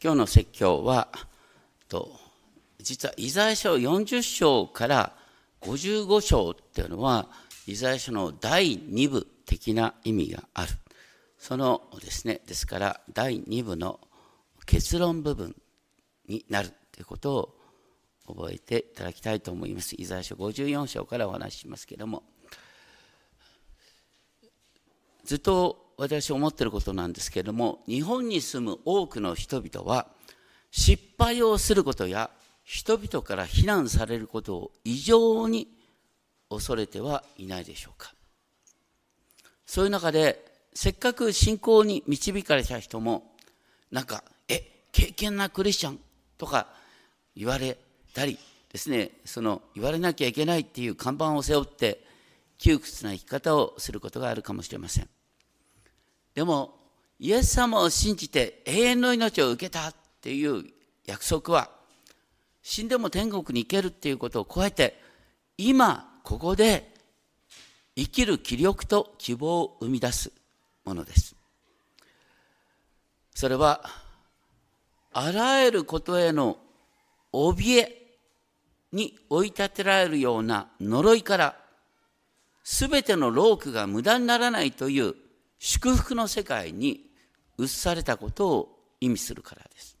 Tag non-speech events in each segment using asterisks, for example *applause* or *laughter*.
今日の説教はと実はイザヤ書40章から55章っていうのはイザヤ書の第2部的な意味がある。そのですねですから第2部の結論部分になるということを覚えていただきたいと思います。イザヤ書54章からお話ししますけれども。ずっと私思ってることなんですけれども日本に住む多くの人々は失敗をすることや人々から非難されることを異常に恐れてはいないでしょうか。そういう中でせっかく信仰に導かれた人もなんか「え敬虔なクリスチャン」とか言われたりですねその言われなきゃいけないっていう看板を背負って窮屈な生き方をすることがあるかもしれません。でもイエス様を信じて永遠の命を受けたっていう約束は死んでも天国に行けるっていうことを超えて今ここで生きる気力と希望を生み出すものです。それはあらゆることへの怯えに追い立てられるような呪いから全ての労苦が無駄にならないという祝福の世界に移されたことを意味するからです。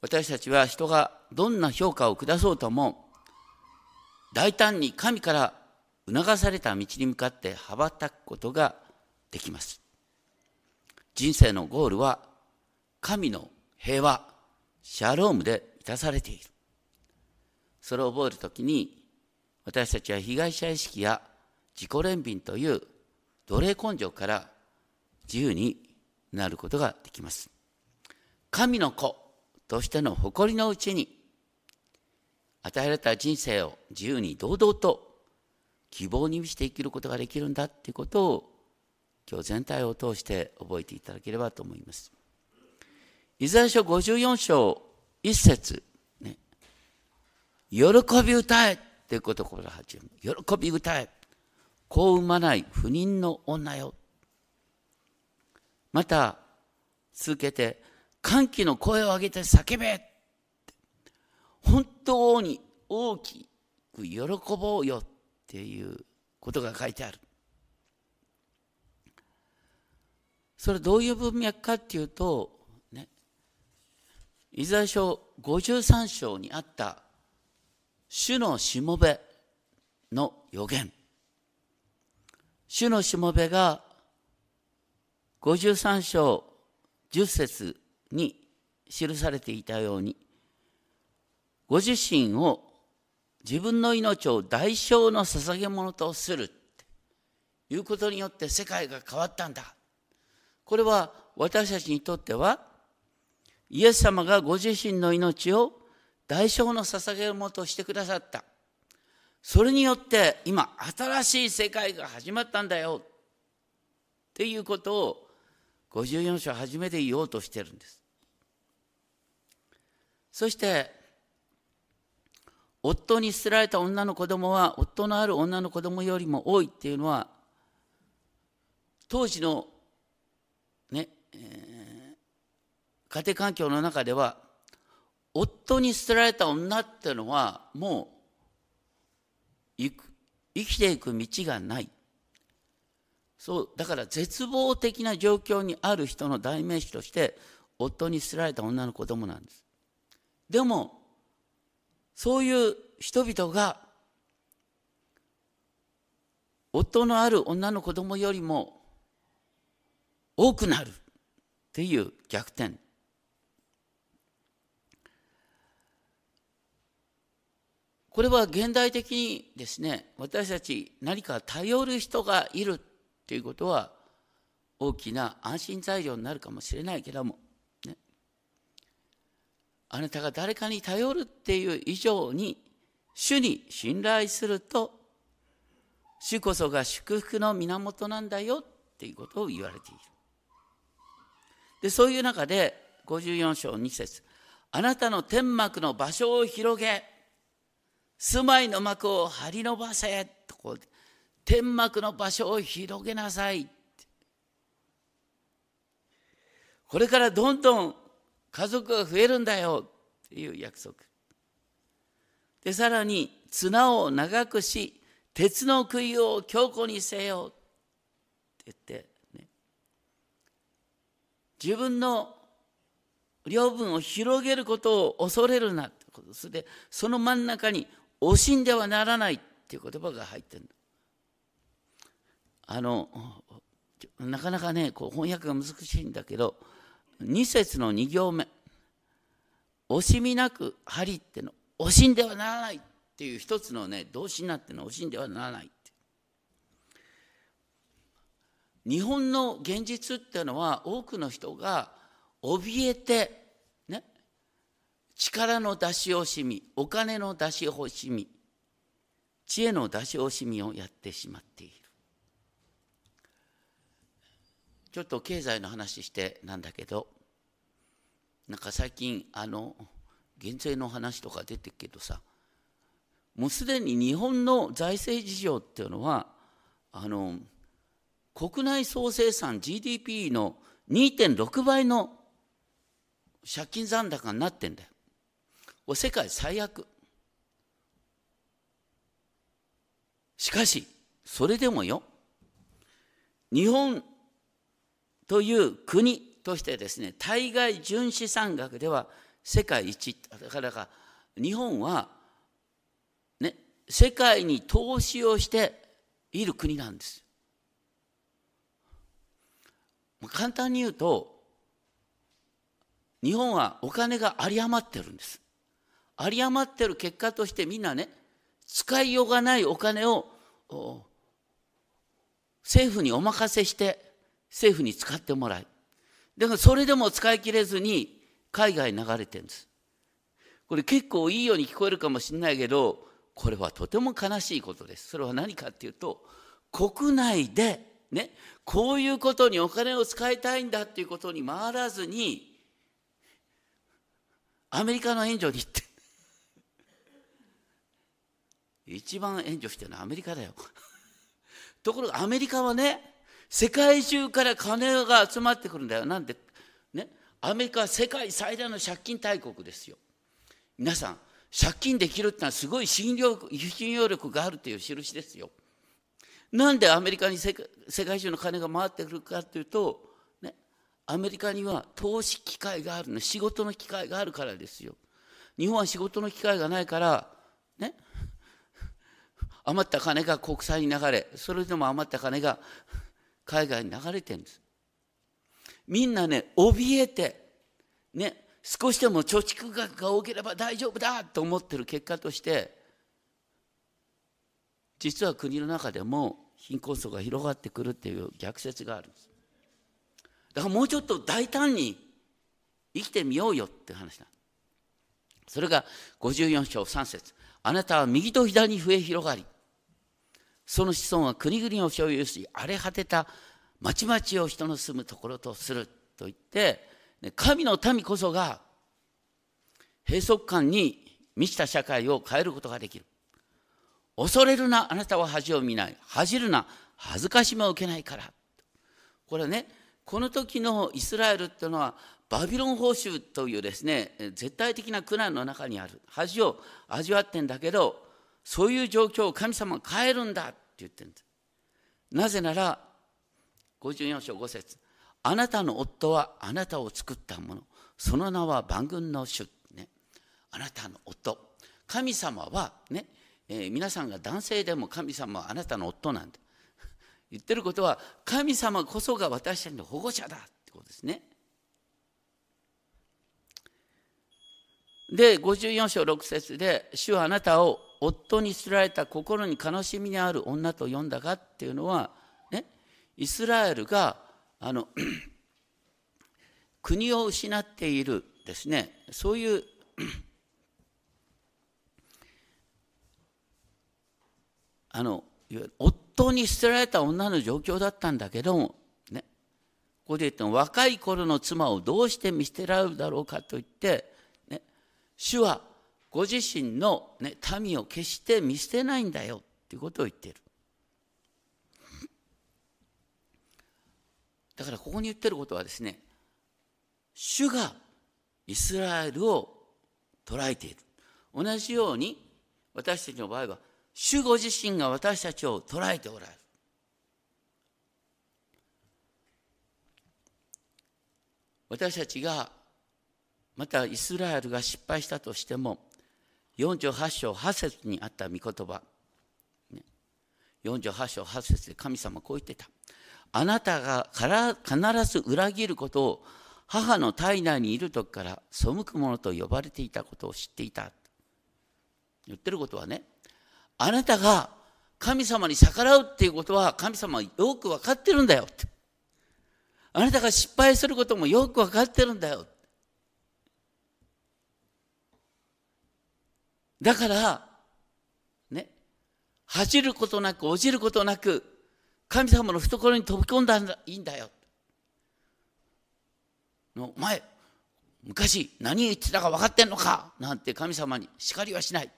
私たちは人がどんな評価を下そうとも大胆に神から促された道に向かって羽ばたくことができます。人生のゴールは神の平和、シャロームで満たされている。それを覚えるときに私たちは被害者意識や自己憐憫という奴隷根性から自由になることができます。神の子としての誇りのうちに与えられた人生を自由に堂々と希望に満ちて生きることができるんだっていうことを今日全体を通して覚えていただければと思います。イザヤ書54章1節ね、喜び歌えっていうことから始める。喜び歌え。子を産まない不妊の女よ。また、続けて、歓喜の声を上げて叫べ本当に大きく喜ぼうよっていうことが書いてある。それどういう文脈かっていうと、ね、イザヤ書53章にあった主のしもべの予言。主のしもべが53章10節に記されていたようにご自身を自分の命を代償の捧げ物とするということによって世界が変わったんだ。これは私たちにとってはイエス様がご自身の命を代償の捧げ物としてくださった。それによって今新しい世界が始まったんだよっていうことを54章初めて言おうとしてるんです。そして夫に捨てられた女の子供は夫のある女の子供よりも多いっていうのは当時のね、えー、家庭環境の中では夫に捨てられた女っていうのはもう生きていく道がない。そうだから絶望的な状況にある人の代名詞として夫に捨てられた女の子供なんです。でもそういう人々が夫のある女の子供よりも多くなるっていう逆転。これは現代的にですね私たち何か頼る人がいるっていうことは大きな安心材料になるかもしれないけども、ね、あなたが誰かに頼るっていう以上に主に信頼すると主こそが祝福の源なんだよっていうことを言われている。でそういう中で54章2節あなたの天幕の場所を広げ住まいの幕を張り伸ばせとこう天幕の場所を広げなさいこれからどんどん家族が増えるんだよっていう約束。でさらに綱を長くし鉄の杭を強固にせよって言って、ね、自分の領分を広げることを恐れるなってことそれでその真ん中に惜しんではならないっていう言葉が入ってるあのなかなかねこう翻訳が難しいんだけど2節の2行目。惜しみなく針っての惜しんではならないっていう一つのね動詞になっての。惜しんではならない日本の現実っていうのは多くの人が怯えて力の出し惜しみお金の出し惜しみ知恵の出し惜しみをやってしまっているちょっと経済の話してなんだけどなんか最近あの減税の話とか出てるけどさもうすでに日本の財政事情っていうのはあの国内総生産 GDP の2.6倍の借金残高になってんだよ。これ世界最悪。しかし、それでもよ、日本という国としてですね、対外純資産額では世界一。だから日本は、ね、世界に投資をしている国なんです。簡単に言うと、日本はお金が有り余ってるんです。有り余ってる結果としてみんなね、使いようがないお金を政府にお任せして政府に使ってもらい。だからそれでも使い切れずに海外に流れてるんです。これ結構いいように聞こえるかもしれないけど、これはとても悲しいことです。それは何かっていうと、国内でね、こういうことにお金を使いたいんだっていうことに回らずに、アメリカの援助に行って一番援助してるのはアメリカだよ。*laughs* ところがアメリカはね世界中から金が集まってくるんだよ。なんでねアメリカは世界最大の借金大国ですよ。皆さん借金できるってのはすごい信用信用力があるという印ですよ。なんでアメリカに世界中の金が回ってくるかというとねアメリカには投資機会があるの仕事の機会があるからですよ。日本は仕事の機会がないからね余った金が国債に流れそれでも余った金が海外に流れてるんです。みんなね怯えてね少しでも貯蓄額が多ければ大丈夫だと思ってる結果として実は国の中でも貧困層が広がってくるっていう逆説があるんです。だからもうちょっと大胆に生きてみようよって話だ。それが54章3節。あなたは右と左に増え広がり、その子孫は国々を所有し、荒れ果てた町々を人の住むところとすると言って、神の民こそが閉塞感に満ちた社会を変えることができる。恐れるな、あなたは恥を見ない。恥じるな、恥ずかしめを受けないから。これね、この時のイスラエルっていうのはバビロン報酬というですね絶対的な苦難の中にある恥を味わってんだけどそういう状況を神様が変えるんだ言ってるんですなぜなら54章5節あなたの夫はあなたを作ったもの。その名は万軍の主、ね、あなたの夫。神様はね、えー、皆さんが男性でも神様はあなたの夫なんだ。*laughs* 言ってることは神様こそが私たちの保護者だ。ってことですね。で54章6節で「主はあなたを夫に捨てられた心に悲しみにある女と呼んだか」っていうのは、ね、イスラエルがあの国を失っているですね。そういうあの夫に捨てられた女の状況だったんだけども、ね、ここで言ったの若い頃の妻をどうして見捨てられるだろうかと言って、ね、主はご自身の、ね、民を決して見捨てないんだよっていうことを言っている。だからここに言ってることはですね主がイスラエルを捉えている同じように私たちの場合は主ご自身が私たちを捉えておられる私たちがまたイスラエルが失敗したとしても48章8節にあった御言葉。48章8節で神様こう言ってた。あなたがから必ず裏切ることを母の体内にいる時から背く者と呼ばれていたことを知っていた。言ってることはねあなたが神様に逆らうっていうことは神様はよく分かってるんだよって。あなたが失敗することもよく分かってるんだよって。だからね恥じることなく落ちることなく神様の懐に飛び込んだらいいんだよ。の前昔何言ってたか分かってんのか？なんて神様に叱りはしない。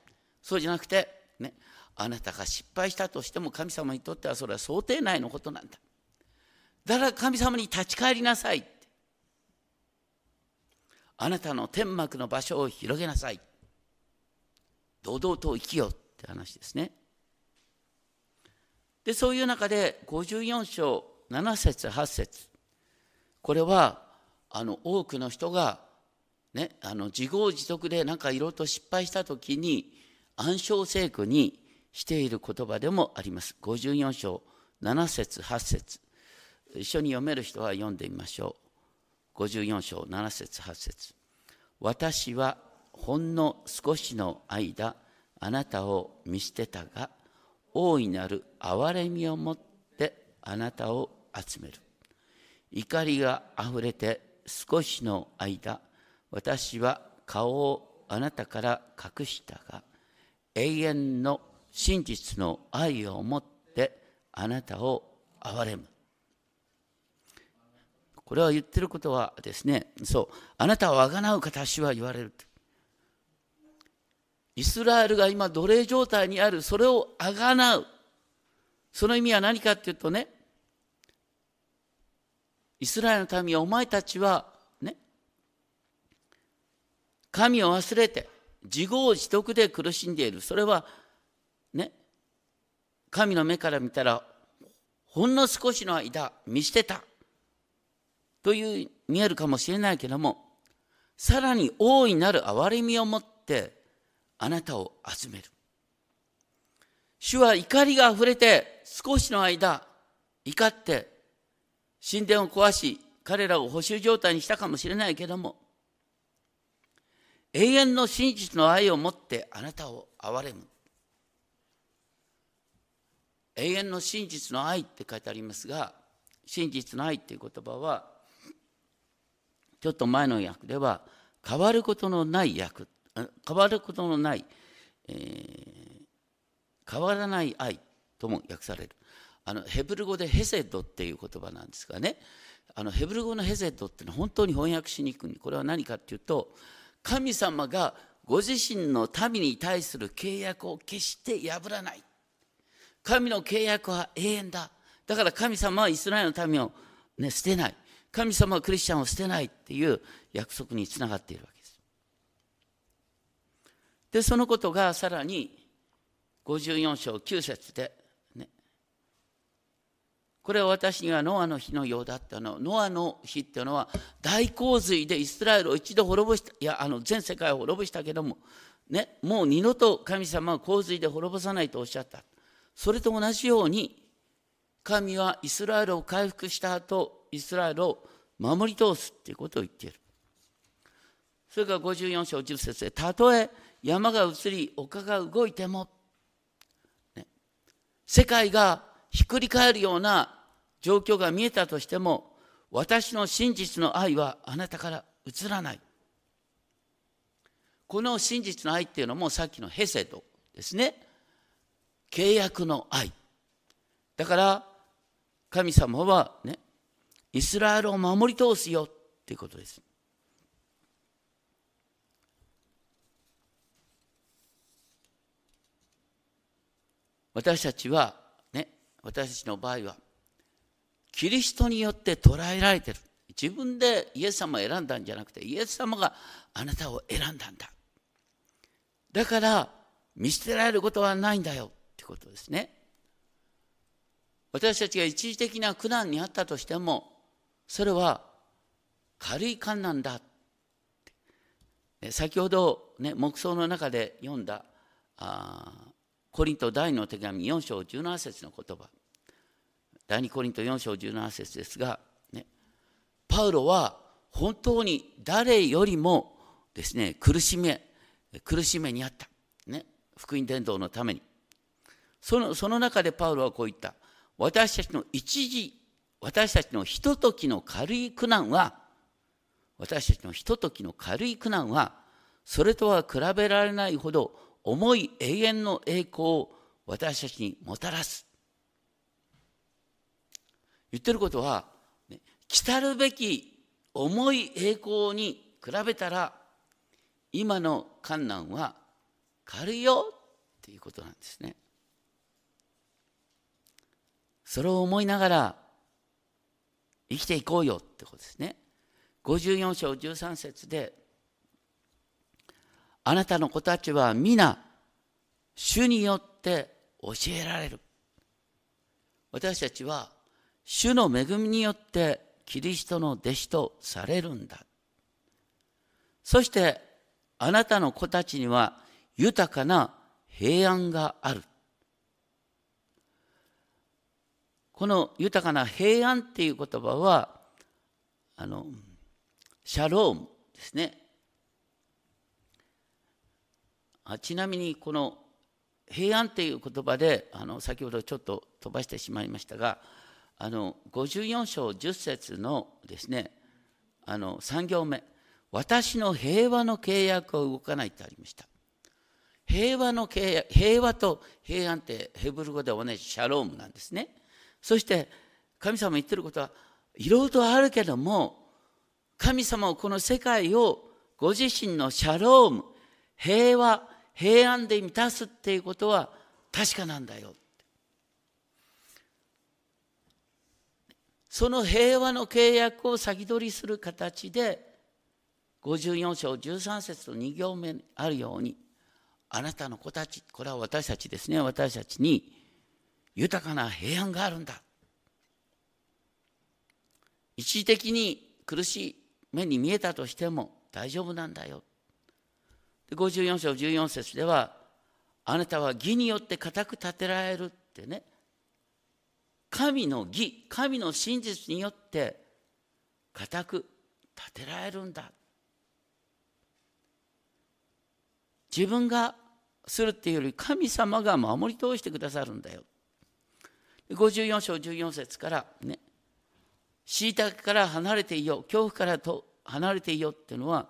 そうじゃなくてねあなたが失敗したとしても神様にとってはそれは想定内のことなんだ。だから神様に立ち返りなさいあなたの天幕の場所を広げなさい堂々と生きようって話ですね。でそういう中で54章7節8節。これはあの多くの人が、ね、あの自業自得で何かいろいろと失敗した時に暗唱聖句にしている言葉でもあります。54章7節8節。一緒に読める人は読んでみましょう。54章7節8節。私はほんの少しの間あなたを見捨てたが大いなる憐れみを持ってあなたを集める。怒りがあふれて少しの間私は顔をあなたから隠したが永遠の真実の愛を持ってあなたを憐れむ。これは言ってることはですねそうあなたをあがなう形は言われる。イスラエルが今奴隷状態にある。それをあがなう。その意味は何かっていうとねイスラエルの民はお前たちはね神を忘れて自業自得で苦しんでいる。それはね神の目から見たらほんの少しの間見捨てた。という見えるかもしれないけどもさらに大いなる憐れみを持ってあなたを集める。主は怒りがあふれて少しの間怒って神殿を壊し彼らを補修状態にしたかもしれないけども永遠の真実の愛を持ってあなたを憐れむ。永遠の真実の愛って書いてありますが真実の愛っていう言葉はちょっと前の訳では変わることのない訳。変わることのない、えー、変わらない愛とも訳される。あのヘブル語でヘセドっていう言葉なんですがね。あのヘブル語のヘセドっていうのは本当に翻訳しにくい。これは何かっていうと神様がご自身の民に対する契約を決して破らない。神の契約は永遠だ。だから神様はイスラエルの民を、ね、捨てない。神様はクリスチャンを捨てないっていう約束につながっているわけ。でそのことがさらに54章9節でねこれは私にはノアの日のようだったの。ノアの日っていうのは大洪水でイスラエルを一度滅ぼした、いや、あの全世界を滅ぼしたけども、ね、もう二度と神様は洪水で滅ぼさないとおっしゃった。それと同じように、神はイスラエルを回復した後、イスラエルを守り通すっていうことを言っている。それから54章10節で、たとえ山が移り、丘が動いても、ね、世界がひっくり返るような状況が見えたとしても私の真実の愛はあなたから移らない。この真実の愛っていうのもさっきのヘセドですね。契約の愛。だから神様はねイスラエルを守り通すよっていうことです。私たちはね私たちの場合はキリストによって捉えられてる。自分でイエス様を選んだんじゃなくてイエス様があなたを選んだんだ。だから見捨てられることはないんだよ。ってことですね。私たちが一時的な苦難にあったとしてもそれは軽い観難だ。先ほど、ね、黙想の中で読んだあコリント第の手紙4章17節の言葉。第2コリント4章17節ですが、ね、パウロは本当に誰よりもですね苦しめ苦しめにあった、ね、福音伝道のために。そのその中でパウロはこう言った。私たちの一時私たちのひとときの軽い苦難は私たちのひとときの軽い苦難はそれとは比べられないほど重い永遠の栄光を私たちにもたらす言ってることは、ね、来るべき重い栄光に比べたら今の観難は軽いよっていうことなんですね。それを思いながら生きていこうよってことですね。54章13節であなたの子たちは皆主によって教えられる。私たちは主の恵みによってキリストの弟子とされるんだ。そしてあなたの子たちには豊かな平安がある。この豊かな平安っていう言葉は、あの、シャロームですね。あちなみにこの平安っていう言葉であの先ほどちょっと飛ばしてしまいましたがあの54章10節のですねあの3行目「私の平和の契約を動かない」ってありました。平和の契約平和と平安ってヘブル語で同じシャロームなんですね。そして神様言ってることはいろいろとあるけども神様はこの世界をご自身のシャローム平和平安で満たすっていうことは確かなんだよ。その平和の契約を先取りする形で54章13節と2行目にあるようにあなたの子たちこれは私たちですね。私たちに豊かな平安があるんだ。一時的に苦しい目に見えたとしても大丈夫なんだよ。54章14節ではあなたは義によって固く立てられるってね。神の義神の真実によって固く立てられるんだ。自分がするっていうより神様が守り通してくださるんだよ。54章14節からね虐げから離れていよう恐怖からと離れていようっていうのは、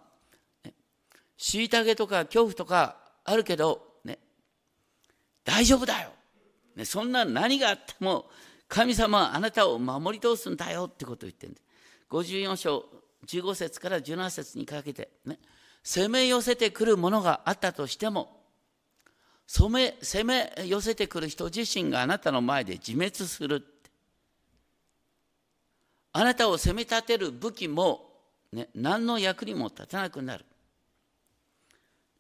虐げとか恐怖とかあるけどね大丈夫だよ、ね、そんな何があっても神様はあなたを守り通すんだよってことを言ってるんです。54章15節から17節にかけて、ね、攻め寄せてくるものがあったとしても、攻め攻め寄せてくる人自身があなたの前で自滅するあなたを攻め立てる武器も、ね、何の役にも立たなくなる。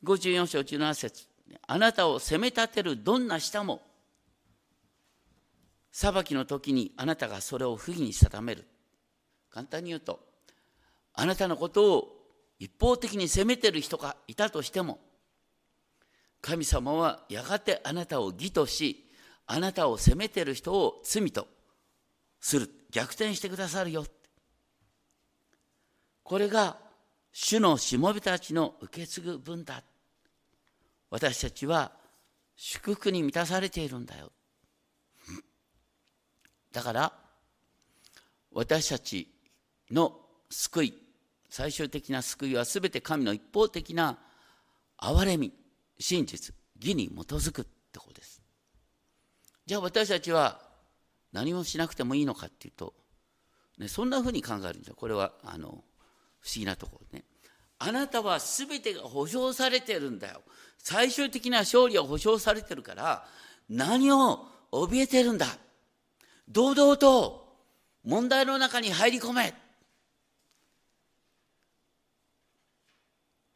54章17節あなたを攻め立てるどんな舌も裁きの時にあなたがそれを不義に定める。簡単に言うと、あなたのことを一方的に責めてる人がいたとしても、神様はやがてあなたを義とし、あなたを責めてる人を罪とする。逆転してくださるよ。これが主のしもべたちの受け継ぐ分だ。私たちは祝福に満たされているんだよ。だから私たちの救い最終的な救いは全て神の一方的な憐れみ真実義に基づくってことです。じゃあ私たちは何もしなくてもいいのかっていうと、ね、そんなふうに考えるんですよ。これはあの不思議なところね。あなたは全てが保証されてるんだよ。最終的な勝利は保証されてるから、何を怯えてるんだ。堂々と問題の中に入り込め。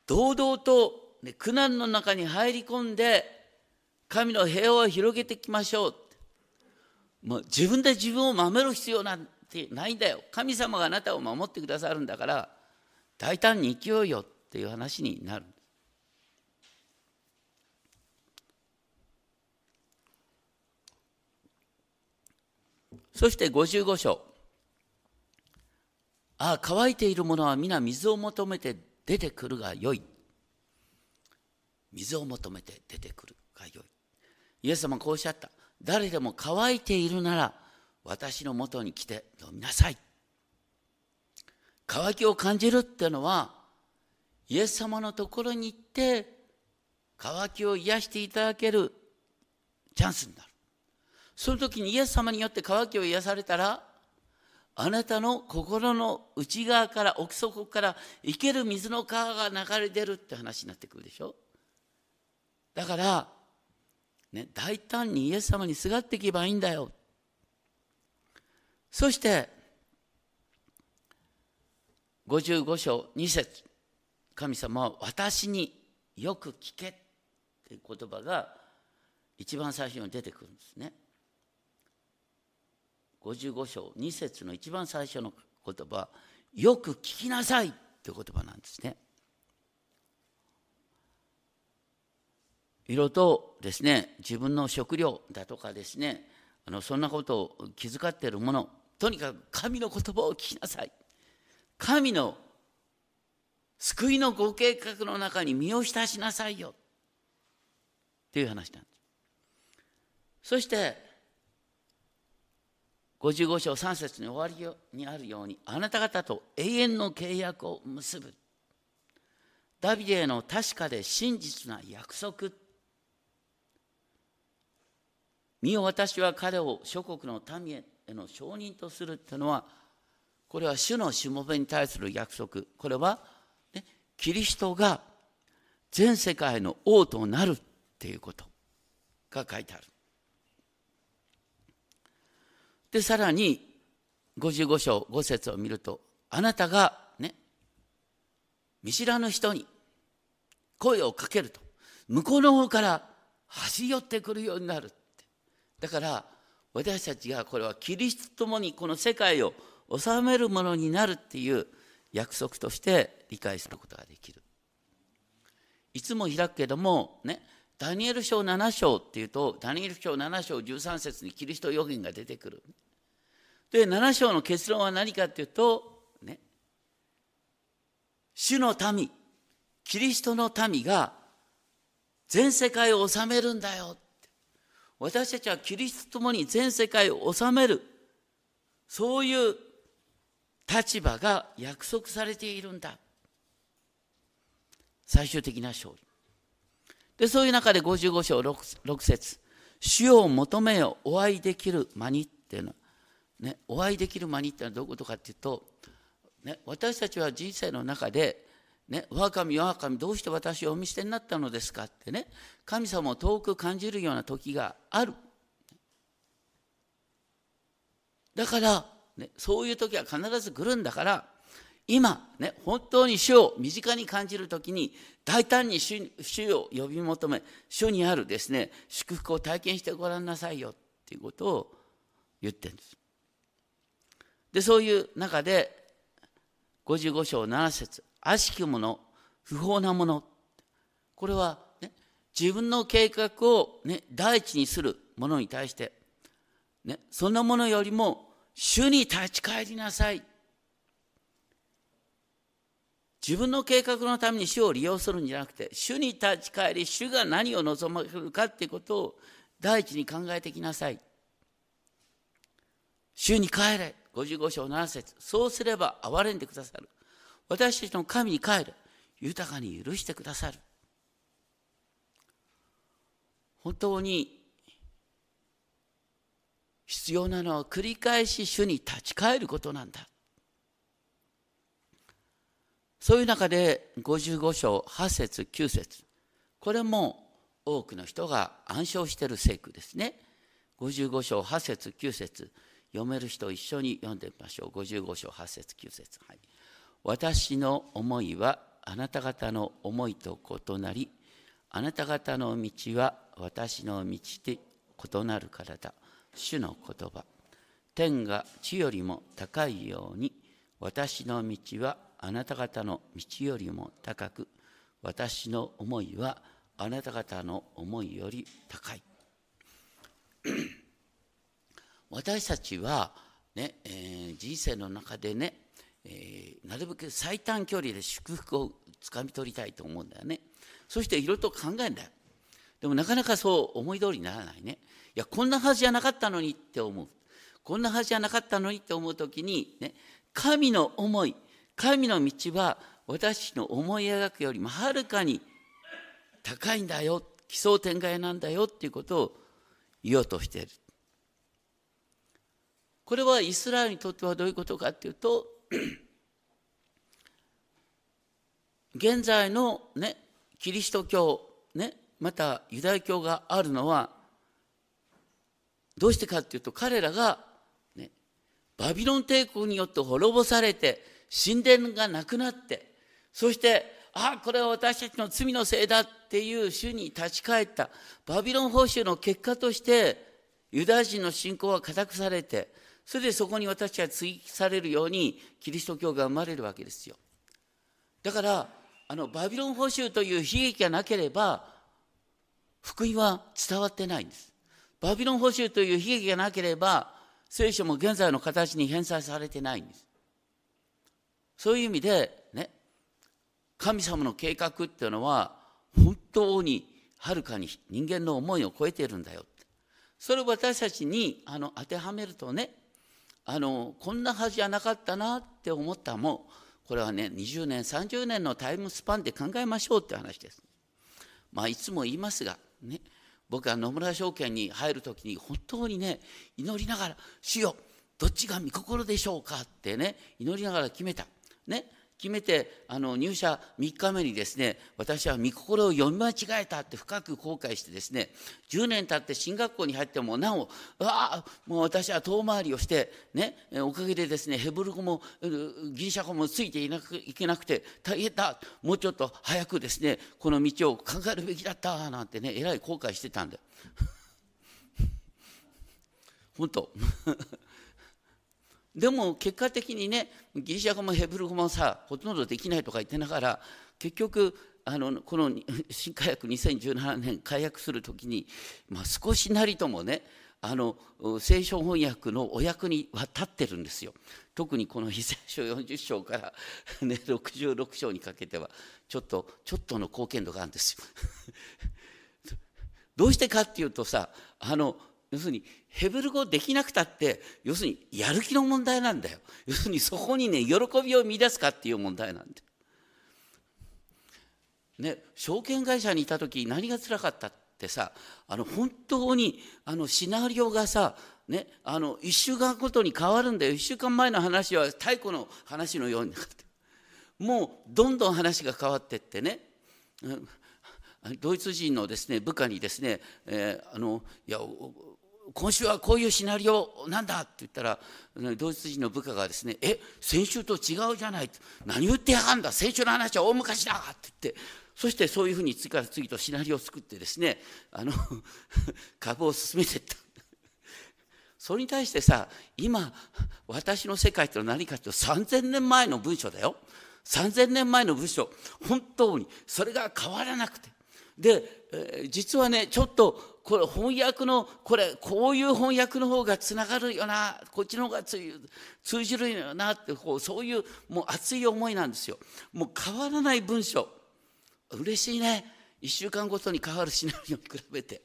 堂々と、ね、苦難の中に入り込んで、神の平和を広げていきましょう。もう自分で自分を守る必要なんてないんだよ。神様があなたを守ってくださるんだから、大胆に生きようよっていう話になる。そして55章。ああ乾いている者は皆水を求めて出てくるがよい。水を求めて出てくるがよい。イエス様こうおっしゃった。誰でも乾いているなら私のもとに来て飲みなさい。乾きを感じるってのはイエス様のところに行って乾きを癒していただけるチャンスになるその時にイエス様によって乾きを癒されたらあなたの心の内側から奥底から生ける水の川が流れ出るって話になってくるでしょだからね、大胆にイエス様にすがっていけばいいんだよ。そして、55章2節神様は私によく聞けっていう言葉が一番最初に出てくるんですね。55章2節の一番最初の言葉よく聞きなさいっていう言葉なんですね。いろいろとですね自分の食料だとかですねあのそんなことを気遣っているものとにかく神の言葉を聞きなさい神の救いのご計画の中に身を浸しなさいよ。っていう話なんです。そして55章3節に終わりにあるようにあなた方と永遠の契約を結ぶ。ダビデの確かで真実な約束。見よ私は彼を諸国の民への証人とするというのはこれは主のしもべに対する約束これは、ね、キリストが全世界の王となるっていうことが書いてある。でさらに55章5節を見るとあなたがね見知らぬ人に声をかけると向こうの方から走り寄ってくるようになるだから私たちがこれはキリストともにこの世界を治めるものになるっていう約束として理解することができる。いつも開くけどもねダニエル書7章っていうとダニエル書7章13節にキリスト予言が出てくる。で7章の結論は何かっていうとね主の民キリストの民が全世界を治めるんだよ私たちはキリストともに全世界を治めるそういう立場が約束されているんだ。最終的な勝利。でそういう中で55章 6, 6節。主を求めよお会いできる間にっていうの。は、ね、お会いできる間にっていうのはどういうことかっていうと、ね、私たちは人生の中でね、我が神我が神どうして私をお見捨てになったのですかってね。神様を遠く感じるような時がある。だから、ね、そういう時は必ず来るんだから今、ね、本当に主を身近に感じる時に大胆に主主を呼び求め主にあるですね祝福を体験してごらんなさいよっていうことを言ってるんです。でそういう中で55章7節悪しきもの不法なものこれは、ね、自分の計画を、ね、第一にするものに対して、ね、そんなものよりも主に立ち返りなさい。自分の計画のために主を利用するんじゃなくて主に立ち返り主が何を望まれるかっていうことを第一に考えてきなさい。主に帰れ。55章7節。そうすれば憐れんでくださる。私たちの神に帰る豊かに許してくださる。本当に必要なのは繰り返し主に立ち返ることなんだ。そういう中で55章8節9節。これも多くの人が暗唱している聖句ですね。55章8節9節。読める人一緒に読んでみましょう。55章8節9節。はい。私の思いはあなた方の思いと異なりあなた方の道は私の道で異なるからだ。主の言葉。天が地よりも高いように私の道はあなた方の道よりも高く私の思いはあなた方の思いより高い。*coughs* 私たちはね、えー、人生の中でね、えー、なるべく最短距離で祝福をつかみ取りたいと思うんだよね。そしていろいろと考えるんだよ。でもなかなかそう思い通りにならないね。いやこんなはずじゃなかったのにって思う。こんなはずじゃなかったのにって思う時にね神の思い神の道は私の思い描くよりもはるかに高いんだよ奇想天外なんだよっていうことを言おうとしている。これはイスラエルにとってはどういうことかっていうと *clears throat* 現在のねキリスト教ねまたユダヤ教があるのはどうしてかっていうと彼らが、ね、バビロン帝国によって滅ぼされて神殿がなくなってそしてああこれは私たちの罪のせいだっていう主に立ち返ったバビロン報酬の結果としてユダヤ人の信仰は固くされてそれでそこに私たちが追記されるようにキリスト教が生まれるわけですよ。だからあのバビロン報酬という悲劇がなければ福音は伝わってないんです。バビロン報酬という悲劇がなければ聖書も現在の形に返済されてないんです。そういう意味でね神様の計画っていうのは本当にはるかに人間の思いを超えているんだよって。それを私たちにあの当てはめるとねあのこんなはずじゃなかったなって思ったもこれはね20年30年のタイムスパンで考えましょうって話です。まあいつも言いますがね僕は野村証券に入る時に本当にね祈りながら「主よどっちが御心でしょうか?」ってね祈りながら決めた。ね決めてあの入社3日目にですね私は御心を読み間違えたって深く後悔してですね10年経って進学校に入ってもなおああもう私は遠回りをしてねおかげでですねヘブル語もギリシャ語もついていなくいけなくて大変だもうちょっと早くですねこの道を考えるべきだったなんてねえらい後悔してたんだよ。*laughs* 本当でも結果的にねギリシャ語もヘブル語もさほとんどできないとか言ってながら結局あのこの *laughs* 新化薬2017年解約する時に、まあ、少しなりともねあの聖書翻訳のお役には立ってるんですよ。特にこの「非聖書40章から、ね、*laughs* 66章にかけてはちょっとちょっとの貢献度があるんですよ。*laughs* どうしてかっていうとさあの要するにヘブル語できなくたって要するにやる気の問題なんだよ。要するにそこにね喜びを見出すかっていう問題なんだよ。ね、証券会社にいた時何がつらかったってさあの本当にあのシナリオがさ、ね、あの1週間ごとに変わるんだよ。1週間前の話は太古の話のようになって。もうどんどん話が変わってってね、ドイツ人のですね部下にですね、えー、あのいや今週はこういうシナリオなんだって言ったらドイツ人の部下がですね「え先週と違うじゃない」何言ってやがんだ先週の話は大昔だ」って言って。そしてそういうふうに次から次とシナリオを作ってですねあの *laughs* 株を進めていった。それに対してさ今私の世界って何かっていうと3,000年前の文章だよ。3,000年前の文章。本当にそれが変わらなくて。で、えー、実はねちょっとこれ翻訳のこれこういう翻訳の方がつながるよなこっちの方が通じるよなってこうそういうもう熱い思いなんですよ。もう変わらない文章嬉しいね1週間ごとに変わるシナリオに比べて。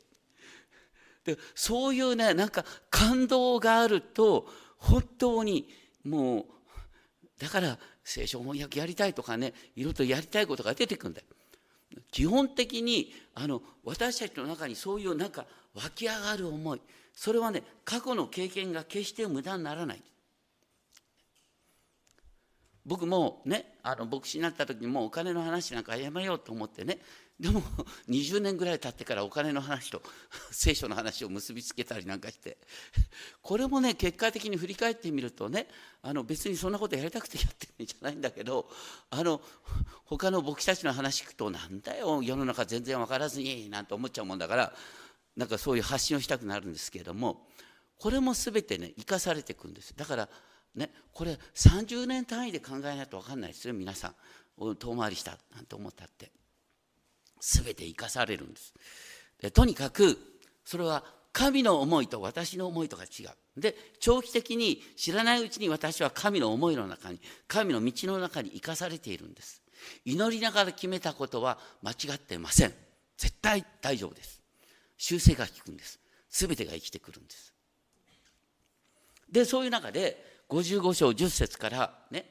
でそういうねなんか感動があると本当にもうだから聖書翻訳やりたいとかねいろいろとやりたいことが出てくるんだよ。基本的にあの私たちの中にそういうなんか湧き上がる思い。それはね過去の経験が決して無駄にならない。僕もねあの牧師になった時にもうお金の話なんかやめようと思ってねでも *laughs* 20年ぐらい経ってからお金の話と *laughs* 聖書の話を結びつけたりなんかして。これもね結果的に振り返ってみるとねあの別にそんなことやりたくてやってるんじゃないんだけどあの他の牧師たちの話聞くとなんだよ世の中全然分からずになんて思っちゃうもんだからなんかそういう発信をしたくなるんですけれどもこれも全てね生かされていくんです。だからねこれ30年単位で考えないと分かんないですよ皆さん。遠回りしたなんて思ったって。全て生かされるんです。でとにかくそれは神の思いと私の思いとが違う。で長期的に知らないうちに私は神の思いの中に神の道の中に生かされているんです。祈りながら決めたことは間違ってません。絶対大丈夫です。修正が効くんです。全てが生きてくるんです。でそういう中で55章10節からね、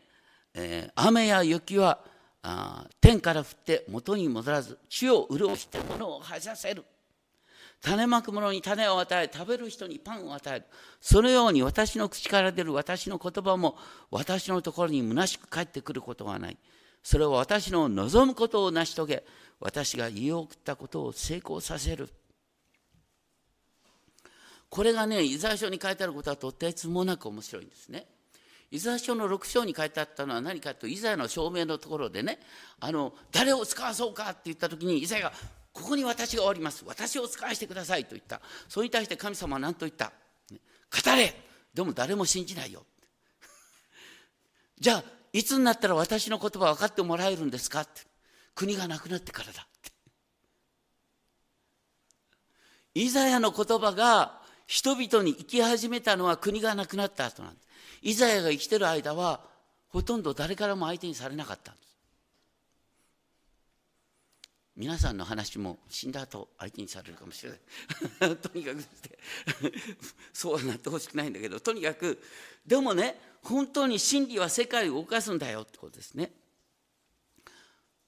えー、雨や雪はあ天から降って元に戻らず地を潤して物を吐させる。種まく者に種を与え食べる人にパンを与える。そのように私の口から出る私の言葉も私のところに虚しく返ってくることはない。それは私の望むことを成し遂げ私が言い送ったことを成功させる。これがねイザヤ書に書いてあることはとてつもなく面白いんですね。イザヤ書の6章に書いてあったのは何かというとイザヤの証明のところでねあの誰を使わそうかって言った時にイザヤがここに私がおります。私を使わせてくださいと言った。それに対して神様は何と言った？語れ。でも誰も信じないよ。*laughs* じゃあいつになったら私の言葉分かってもらえるんですか？って。国がなくなってからだ。ってイザヤの言葉が人々に生き始めたのは国がなくなった後なんです。イザヤが生きてる間はほとんど誰からも相手にされなかったんです。皆さんの話も死んだ後相手にされるかもしれない。*laughs* とにかくそうはなってほしくないんだけどとにかくでもね本当に真理は世界を動かすんだよってことですね。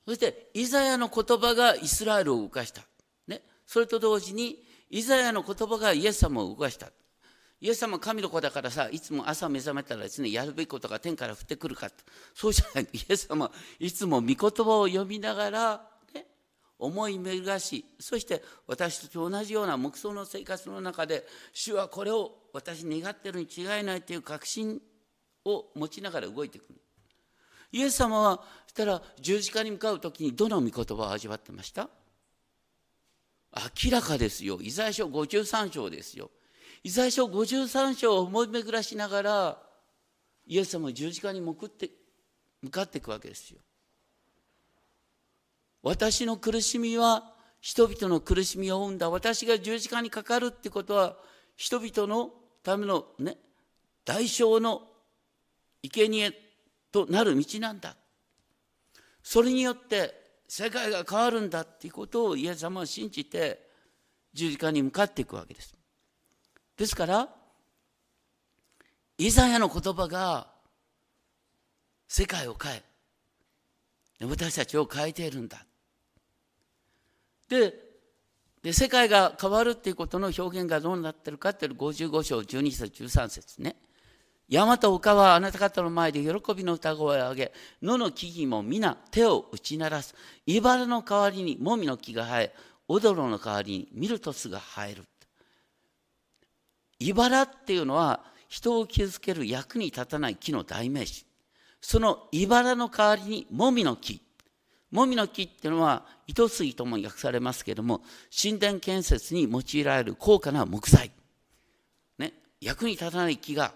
そしてイザヤの言葉がイスラエルを動かした、ね、それと同時にイザヤの言葉がイエス様を動かした。イエス様神の子だからさいつも朝目覚めたらですねやるべきことが天から降ってくるかそうじゃないイエス様いつも御言葉を読みながら、ね、思い巡らしそして私と同じような黙想の生活の中で主はこれを私願ってるに違いないという確信を持ちながら動いていくイエス様はそしたら十字架に向かう時にどの御言葉を味わってました？明らかですよ。イザヤ書53章ですよ。イザヤ書53章を思い巡らしながらイエス様は十字架に向って向かっていくわけですよ。私の苦しみは人々の苦しみを生んだ私が十字架にかかるってことは人々のためのね代償の生贄となる道なんだそれによって世界が変わるんだっていうことをイエス様は信じて十字架に向かっていくわけですですからイザヤの言葉が世界を変え私たちを変えているんだ。でで世界が変わるっていうことの表現がどうなってるかっていう55章12節13節ね。山と丘はあなた方の前で喜びの歌声を上げ野の木々も皆手を打ち鳴らす。茨の代わりにもみの木が生えオドロの代わりにミルトスが生える。茨っていうのは人を傷つける役に立たない木の代名詞。その茨の代わりにもみの木。もみの木っていうのは糸杉とも訳されますけれども神殿建設に用いられる高価な木材、ね、役に立たない木が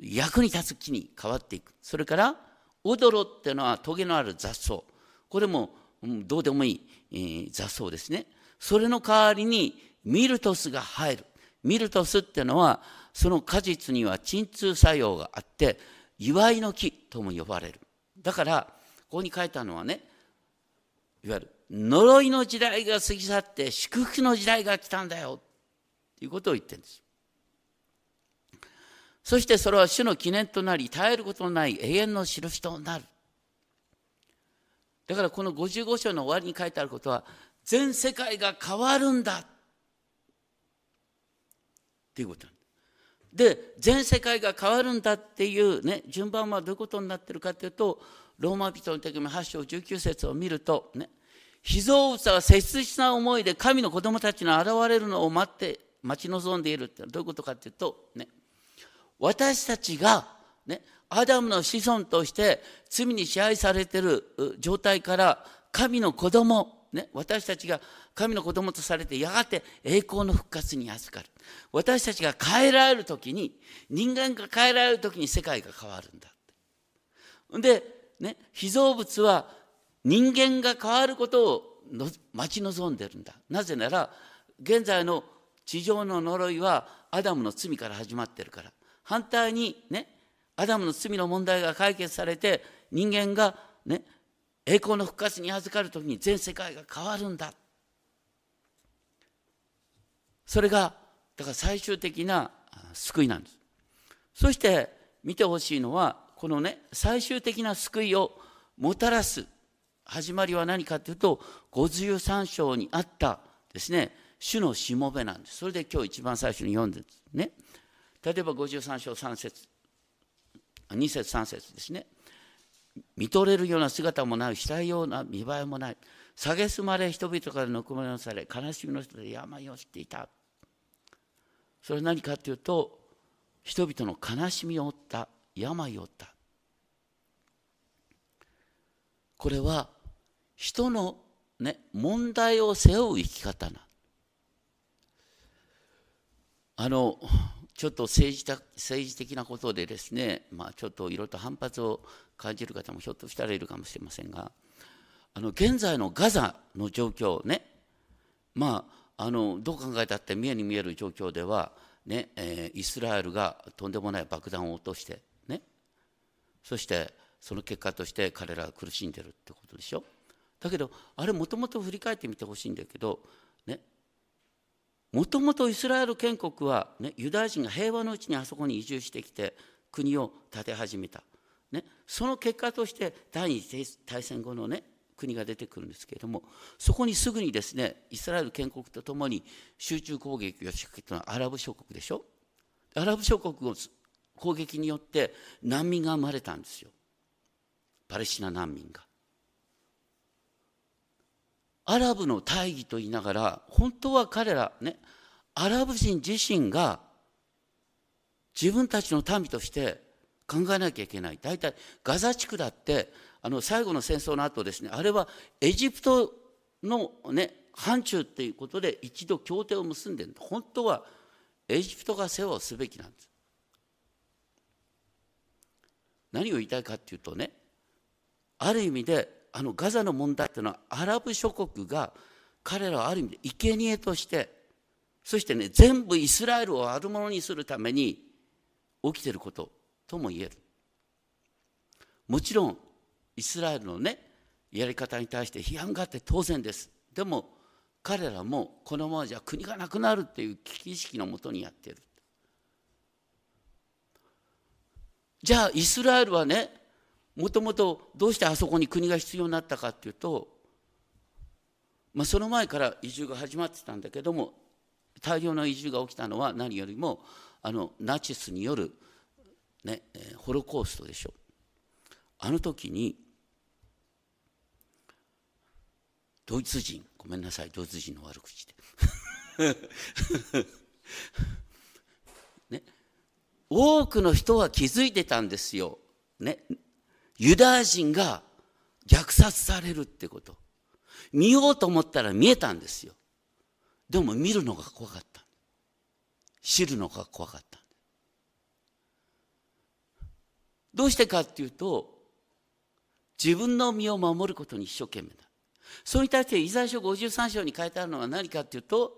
役に立つ木に変わっていく。それからオドロっていうのはトゲのある雑草。これもどうでもいい、雑草ですね。それの代わりにミルトスが生える。ミルトスっていうのはその果実には鎮痛作用があって祝いの木とも呼ばれる。だからここに書いたのはねいわゆる呪いの時代が過ぎ去って祝福の時代が来たんだよ。ということを言ってるんです。そしてそれは主の記念となり絶えることのない永遠の印となる。だからこの55章の終わりに書いてあることは全世界が変わるんだ。っていうことで全世界が変わるんだっていうね順番はどういうことになってるかというとローマ人の手紙8章19節を見るとね被造物は切実な思いで神の子供たちの現れるのを待って待ち望んでいるってどういうことかというとね私たちがねアダムの子孫として罪に支配されている状態から神の子供ね、私たちが神の子供とされてやがて栄光の復活に預かる。私たちが変えられる時に人間が変えられる時に世界が変わるんだで、ね、被造物は人間が変わることを待ち望んでるんだ。なぜなら現在の地上の呪いはアダムの罪から始まってるから。反対にねアダムの罪の問題が解決されて人間がね栄光の復活に預かる時に全世界が変わるんだ。それがだから最終的な救いなんです。そして見てほしいのはこのね最終的な救いをもたらす始まりは何かというと53章にあったですね主のしもべなんです。それで今日一番最初に読んでるんですね。例えば53章3節2節3節ですね。見とれるような姿もない。したいような見栄えもない。蔑まれ人々からぬくもりされ悲しみの人で病を知っていた。それは何かというと人々の悲しみを負った病を負ったこれは人の、ね、問題を背負う生き方なあのちょっと政治政治的なことでですね、まあ、ちょっといろいろと反発を感じる方もひょっとしたらいるかもしれませんがあの現在のガザの状況ねまああのどう考えたって見えに見える状況では、ねえー、イスラエルがとんでもない爆弾を落としてねそしてその結果として彼らが苦しんでるってことでしょ。だけどあれもともと振り返ってみてほしいんだけどねもともとイスラエル建国は、ね、ユダヤ人が平和のうちにあそこに移住してきて国を建て始めた。ね、その結果として第二次大戦後のね国が出てくるんですけれどもそこにすぐにですねイスラエル建国とともに集中攻撃を仕掛けたのはアラブ諸国でしょ？アラブ諸国の攻撃によって難民が生まれたんですよ。パレスチナ難民が。アラブの大義と言いながら本当は彼らねアラブ人自身が自分たちの民として考えなきゃいけない。大体ガザ地区だってあの最後の戦争の後ですねあれはエジプトのね範疇っていうことで一度協定を結んでる本当はエジプトが世話をすべきなんです。何を言いたいかっていうとねある意味であのガザの問題っていうのはアラブ諸国が彼らをある意味で生贄としてそしてね全部イスラエルを悪者にするために起きてること。とも言える。もちろんイスラエルのねやり方に対して批判があって当然です。でも彼らもこのままじゃ国がなくなるっていう危機意識のもとにやっている。じゃあイスラエルはねもともとどうしてあそこに国が必要になったかっていうと、まあ、その前から移住が始まってたんだけども大量の移住が起きたのは何よりもあのナチスによるね、ホロコーストでしょ。あの時にドイツ人ごめんなさいドイツ人の悪口で。*laughs* ね、多くの人は気づいてたんですよ、ね、ユダヤ人が虐殺されるってこと。見ようと思ったら見えたんですよ。でも見るのが怖かった。知るのが怖かった。どうしてかっていうと自分の身を守ることに一生懸命だ。それに対してイザヤ書53章に書いてあるのは何かっていうと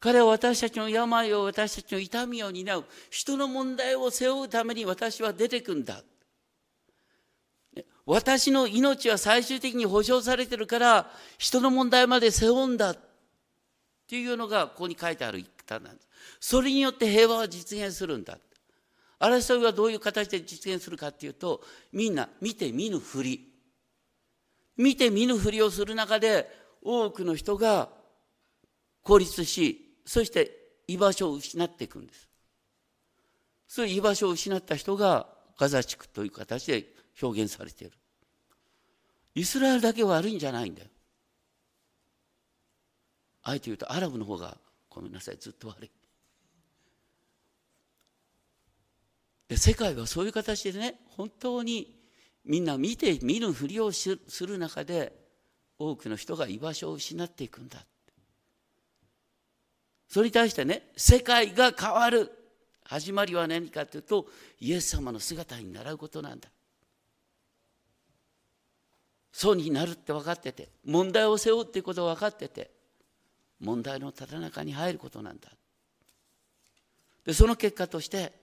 彼は私たちの病を私たちの痛みを担う人の問題を背負うために私は出てくんだ。私の命は最終的に保証されてるから人の問題まで背負うんだ。っていうのがここに書いてある言い方なんです。それによって平和は実現するんだ。争いはどういう形で実現するかっていうとみんな見て見ぬふり。見て見ぬふりをする中で多くの人が孤立しそして居場所を失っていくんです。そういう居場所を失った人がガザ地区という形で表現されている。イスラエルだけ悪いんじゃないんだよ。あえて言うとアラブの方がごめんなさいずっと悪い。世界はそういう形でね本当にみんな見て見ぬふりをする中で多くの人が居場所を失っていくんだ。それに対してね世界が変わる。始まりは何かというとイエス様の姿に習うことなんだ。そうになるって分かってて問題を背負うっていうことが分かってて問題のただ中に入ることなんだ。でその結果として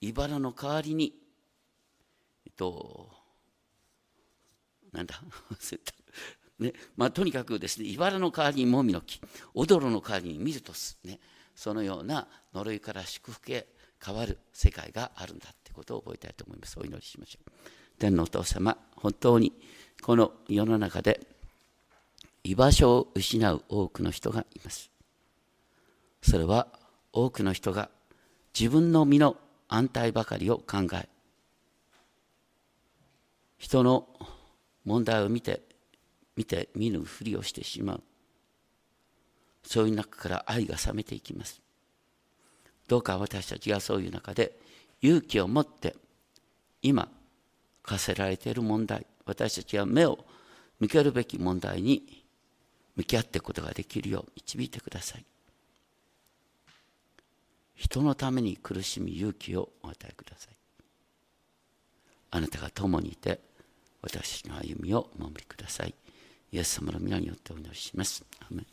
茨の代わりにえっとなんだ？ねまあ、とにかくですね茨の代わりにもみの木踊るの代わりにミルトス、ね、そのような呪いから祝福へ変わる世界があるんだってことを覚えたいと思います。お祈りしましょう。天のお父様本当にこの世の中で居場所を失う多くの人がいます。それは多くの人が自分の身の安泰ばかりを考え人の問題を見て見て見ぬふりをしてしまう。そういう中から愛が冷めていきます。どうか私たちがそういう中で勇気を持って今課せられている問題私たちは目を向けるべき問題に向き合っていくことができるよう導いてください。人のために苦しみ勇気をお与えください。あなたが共にいて私の歩みをお守りください。イエス様の皆によってお祈りします。アメン。